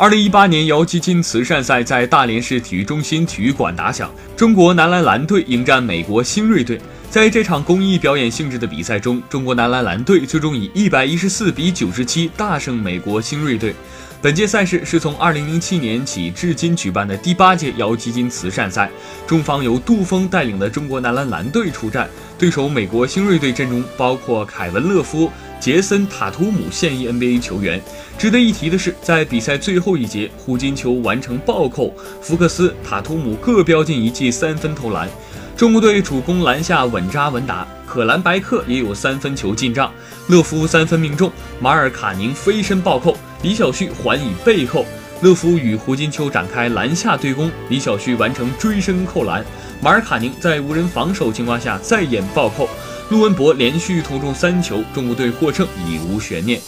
二零一八年姚基金慈善赛在大连市体育中心体育馆打响，中国男篮蓝队迎战美国新锐队。在这场公益表演性质的比赛中，中国男篮蓝队最终以一百一十四比九十七大胜美国新锐队。本届赛事是从二零零七年起至今举办的第八届姚基金慈善赛，中方由杜峰带领的中国男篮蓝队出战，对手美国新锐队阵容包括凯文·勒夫。杰森·塔图姆现役 NBA 球员。值得一提的是，在比赛最后一节，胡金秋完成暴扣，福克斯、塔图姆各飙进一记三分投篮。中国队主攻篮下稳扎稳打，可兰白克也有三分球进账，勒夫三分命中，马尔卡宁飞身暴扣，李晓旭还以背扣。勒夫与胡金秋展开篮下对攻，李晓旭完成追身扣篮，马尔卡宁在无人防守情况下再演暴扣。陆文博连续投中三球，中国队获胜已无悬念。